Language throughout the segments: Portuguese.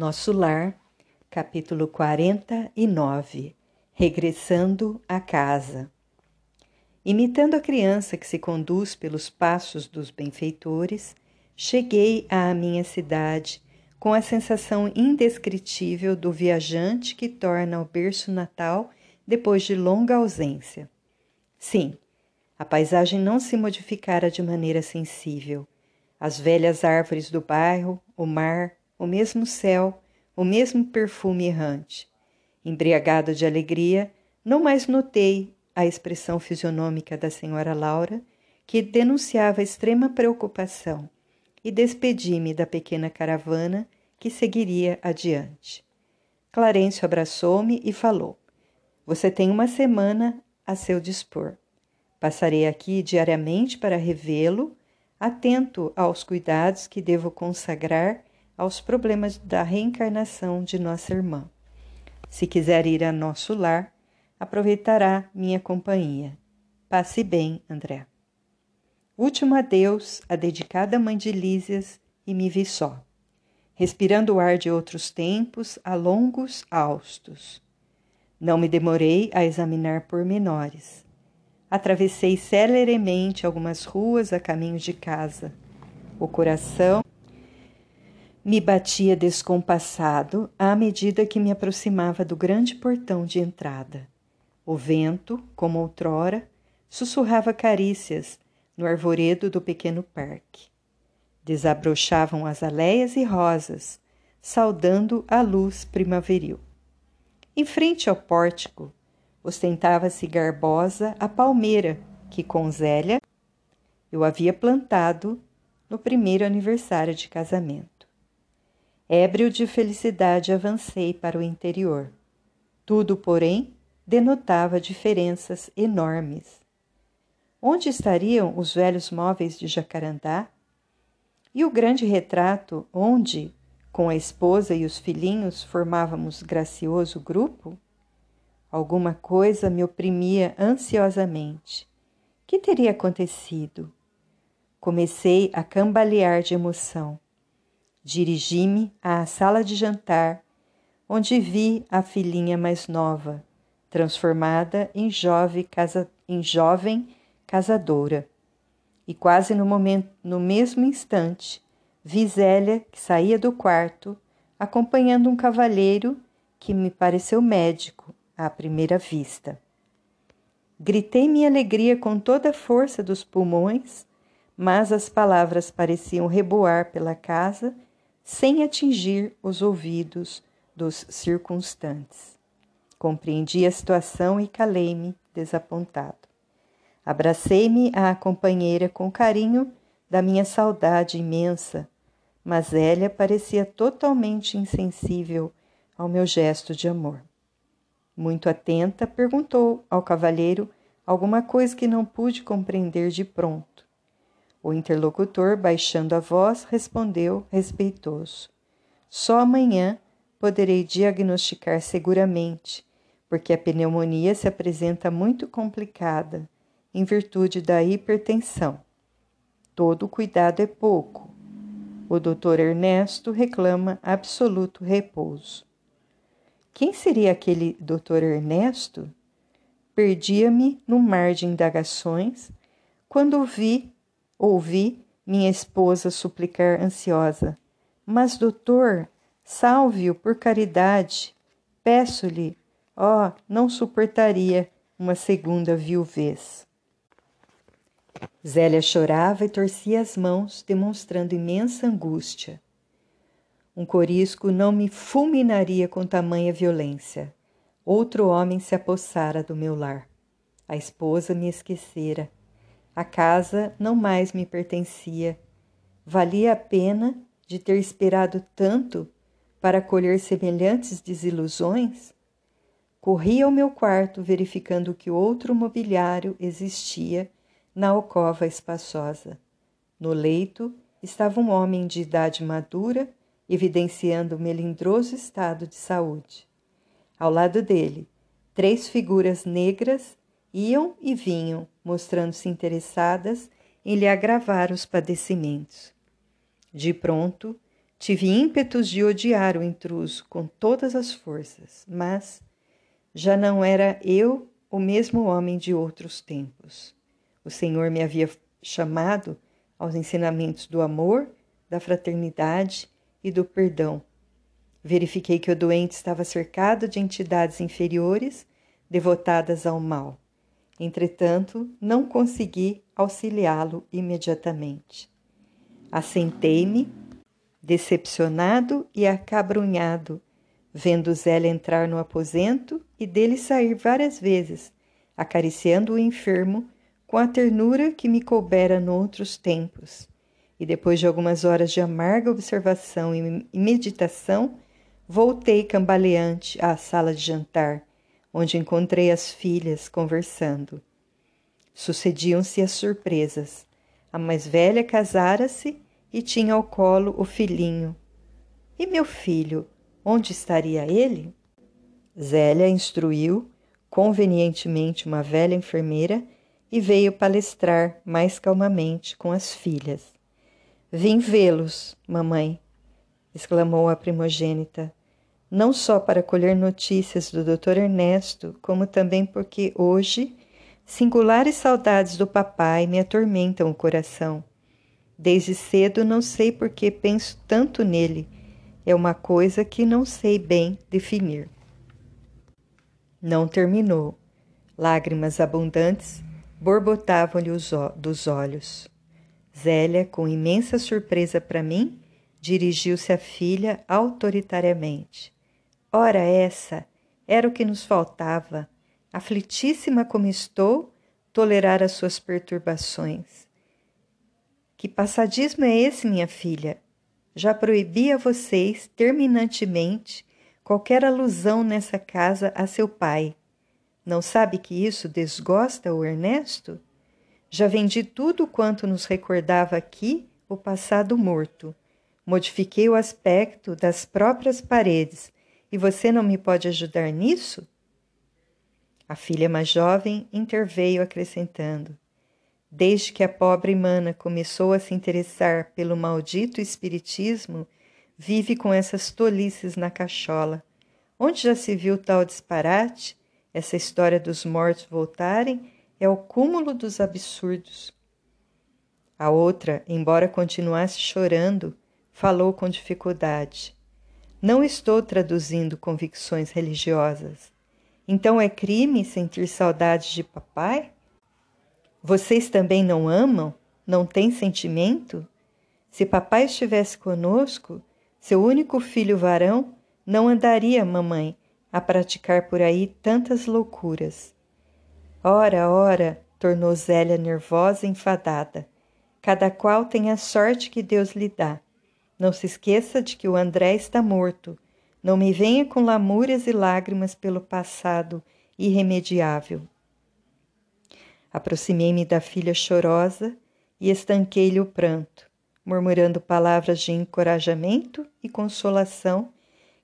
Nosso Lar, capítulo 49 Regressando a casa. Imitando a criança que se conduz pelos passos dos benfeitores, cheguei à minha cidade com a sensação indescritível do viajante que torna o berço natal depois de longa ausência. Sim, a paisagem não se modificara de maneira sensível. As velhas árvores do bairro, o mar, o mesmo céu, o mesmo perfume errante. Embriagado de alegria, não mais notei a expressão fisionômica da senhora Laura, que denunciava extrema preocupação, e despedi-me da pequena caravana que seguiria adiante. Clarencio abraçou-me e falou: Você tem uma semana a seu dispor. Passarei aqui diariamente para revê-lo, atento aos cuidados que devo consagrar aos problemas da reencarnação de nossa irmã. Se quiser ir a nosso lar, aproveitará minha companhia. Passe bem, André. Último adeus a dedicada mãe de Lísias e me vi só, respirando o ar de outros tempos a longos austos. Não me demorei a examinar pormenores. Atravessei celeremente algumas ruas a caminho de casa. O coração me batia descompassado à medida que me aproximava do grande portão de entrada. O vento, como outrora, sussurrava carícias no arvoredo do pequeno parque. Desabrochavam azaleias e rosas, saudando a luz primaveril. Em frente ao pórtico, ostentava-se garbosa a palmeira que, com Zélia, eu havia plantado no primeiro aniversário de casamento. Ébrio de felicidade avancei para o interior. Tudo, porém, denotava diferenças enormes. Onde estariam os velhos móveis de jacarandá? E o grande retrato onde, com a esposa e os filhinhos, formávamos gracioso grupo? Alguma coisa me oprimia ansiosamente. Que teria acontecido? Comecei a cambalear de emoção. Dirigi-me à sala de jantar, onde vi a filhinha mais nova, transformada em jovem, casa, em jovem casadora. E quase no, momento, no mesmo instante, vi Zélia, que saía do quarto, acompanhando um cavalheiro que me pareceu médico à primeira vista. Gritei minha alegria com toda a força dos pulmões, mas as palavras pareciam reboar pela casa sem atingir os ouvidos dos circunstantes. Compreendi a situação e calei-me, desapontado. Abracei-me à companheira com carinho da minha saudade imensa, mas Elia parecia totalmente insensível ao meu gesto de amor. Muito atenta, perguntou ao cavalheiro alguma coisa que não pude compreender de pronto. O interlocutor, baixando a voz, respondeu respeitoso: Só amanhã poderei diagnosticar seguramente, porque a pneumonia se apresenta muito complicada em virtude da hipertensão. Todo cuidado é pouco. O doutor Ernesto reclama absoluto repouso. Quem seria aquele doutor Ernesto? Perdia-me no mar de indagações quando vi Ouvi minha esposa suplicar ansiosa: Mas, doutor, salve-o por caridade. Peço-lhe, oh, não suportaria uma segunda viuvez. Zélia chorava e torcia as mãos, demonstrando imensa angústia. Um corisco não me fulminaria com tamanha violência. Outro homem se apossara do meu lar. A esposa me esquecera a casa não mais me pertencia. Valia a pena de ter esperado tanto para colher semelhantes desilusões? Corri ao meu quarto verificando que outro mobiliário existia na alcova espaçosa. No leito estava um homem de idade madura, evidenciando o melindroso estado de saúde. Ao lado dele, três figuras negras iam e vinham, mostrando-se interessadas em lhe agravar os padecimentos. De pronto, Tive ímpetos de odiar o intruso com todas as forças, mas já não era eu o mesmo homem de outros tempos. O Senhor me havia chamado aos ensinamentos do amor, da fraternidade e do perdão. Verifiquei que o doente estava cercado de entidades inferiores devotadas ao mal. Entretanto, não consegui auxiliá-lo imediatamente. Assentei-me, decepcionado e acabrunhado, vendo Zélia entrar no aposento e dele sair várias vezes, acariciando o enfermo com a ternura que me coubera noutros tempos. E depois de algumas horas de amarga observação e meditação, voltei cambaleante à sala de jantar, onde encontrei as filhas conversando. Sucediam-se as surpresas. A mais velha casara-se e tinha ao colo o filhinho. E meu filho, onde estaria ele? Zélia instruiu convenientemente uma velha enfermeira e veio palestrar mais calmamente com as filhas. Vim vê-los, mamãe, exclamou a primogênita não só para colher notícias do Dr. Ernesto, como também porque hoje singulares saudades do papai me atormentam o coração. Desde cedo não sei por que penso tanto nele. É uma coisa que não sei bem definir. Não terminou. Lágrimas abundantes borbotavam-lhe dos olhos. Zélia, com imensa surpresa para mim, dirigiu-se à filha autoritariamente. Ora, essa era o que nos faltava. Aflitíssima como estou, tolerar as suas perturbações. Que passadismo é esse, minha filha? Já proibi a vocês terminantemente qualquer alusão nessa casa a seu pai. Não sabe que isso desgosta o Ernesto? Já vendi tudo quanto nos recordava aqui o passado morto. Modifiquei o aspecto das próprias paredes e você não me pode ajudar nisso? A filha mais jovem interveio, acrescentando: Desde que a pobre mana começou a se interessar pelo maldito espiritismo, vive com essas tolices na cachola. Onde já se viu tal disparate? Essa história dos mortos voltarem é o cúmulo dos absurdos. A outra, embora continuasse chorando, falou com dificuldade. Não estou traduzindo convicções religiosas. Então é crime sentir saudade de papai? Vocês também não amam? Não têm sentimento? Se papai estivesse conosco, seu único filho varão, não andaria, mamãe, a praticar por aí tantas loucuras. Ora, ora, tornou Zélia nervosa e enfadada. Cada qual tem a sorte que Deus lhe dá. Não se esqueça de que o André está morto. Não me venha com lamúrias e lágrimas pelo passado irremediável. Aproximei-me da filha chorosa e estanquei-lhe o pranto, murmurando palavras de encorajamento e consolação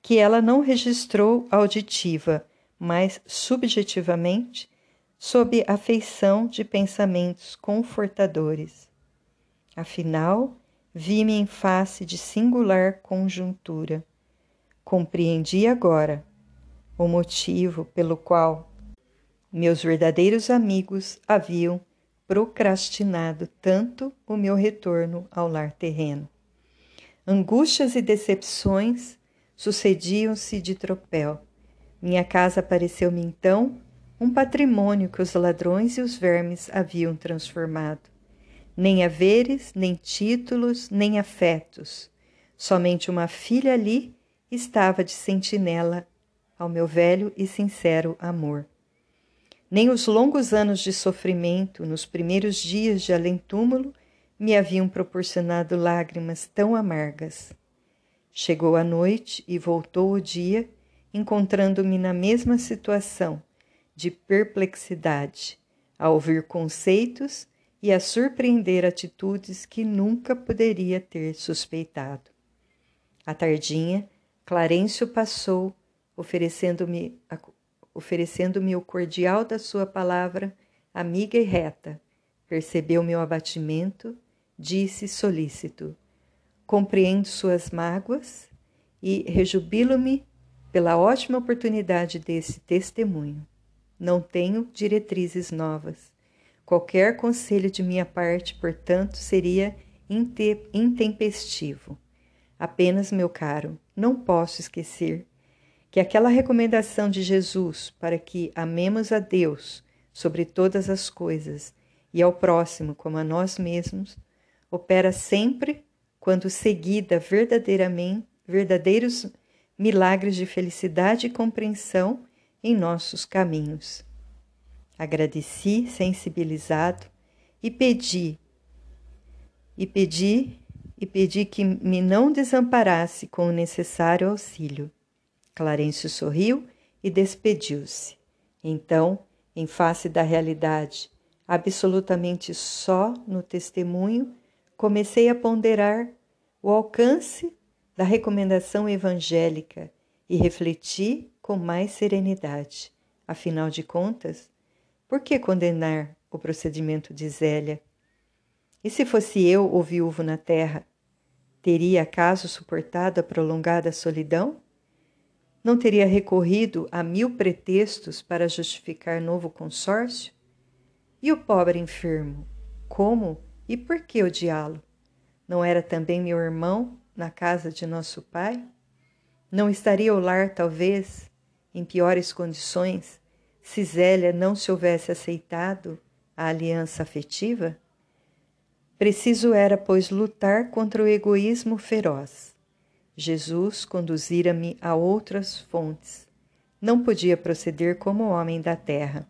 que ela não registrou auditiva, mas subjetivamente, sob a feição de pensamentos confortadores. Afinal, vi-me em face de singular conjuntura. Compreendi agora o motivo pelo qual meus verdadeiros amigos haviam procrastinado tanto o meu retorno ao lar terreno. Angústias e decepções sucediam-se de tropel. Minha casa pareceu-me então um patrimônio que os ladrões e os vermes haviam transformado nem haveres, nem títulos, nem afetos. Somente uma filha ali estava de sentinela ao meu velho e sincero amor. Nem os longos anos de sofrimento nos primeiros dias de além-túmulo me haviam proporcionado lágrimas tão amargas. Chegou a noite e voltou o dia, encontrando-me na mesma situação de perplexidade, a ouvir conceitos e a surpreender atitudes que nunca poderia ter suspeitado. À tardinha, Clarencio passou, oferecendo-me oferecendo-me o cordial da sua palavra, amiga e reta. Percebeu meu abatimento, disse solícito: compreendo suas mágoas e rejubilo-me pela ótima oportunidade desse testemunho. Não tenho diretrizes novas. Qualquer conselho de minha parte, portanto, seria intempestivo. Apenas, meu caro, não posso esquecer que aquela recomendação de Jesus para que amemos a Deus sobre todas as coisas e ao próximo como a nós mesmos opera sempre quando seguida verdadeiramente verdadeiros milagres de felicidade e compreensão em nossos caminhos. Agradeci, sensibilizado, e pedi, e pedi, e pedi que me não desamparasse com o necessário auxílio. Clarencio sorriu e despediu-se. Então, em face da realidade, absolutamente só no testemunho, comecei a ponderar o alcance da recomendação evangélica e refleti com mais serenidade. Afinal de contas, por que condenar o procedimento de Zélia? E se fosse eu o viúvo na terra, teria acaso suportado a prolongada solidão? Não teria recorrido a mil pretextos para justificar novo consórcio? E o pobre enfermo, como e por que odiá-lo? Não era também meu irmão na casa de nosso pai? Não estaria o lar, talvez, em piores condições, se Zélia não se houvesse aceitado a aliança afetiva? Preciso era, pois, lutar contra o egoísmo feroz. Jesus conduzira-me a outras fontes. Não podia proceder como homem da terra.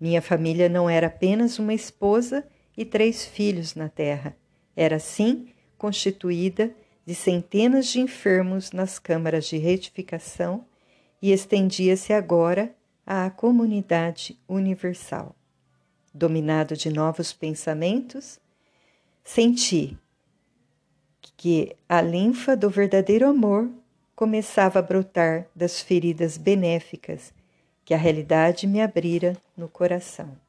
Minha família não era apenas uma esposa e três filhos na terra. Era, sim, constituída de centenas de enfermos nas câmaras de retificação e estendia-se agora à comunidade universal. Dominado de novos pensamentos, senti que a linfa do verdadeiro amor começava a brotar das feridas benéficas que a realidade me abrira no coração.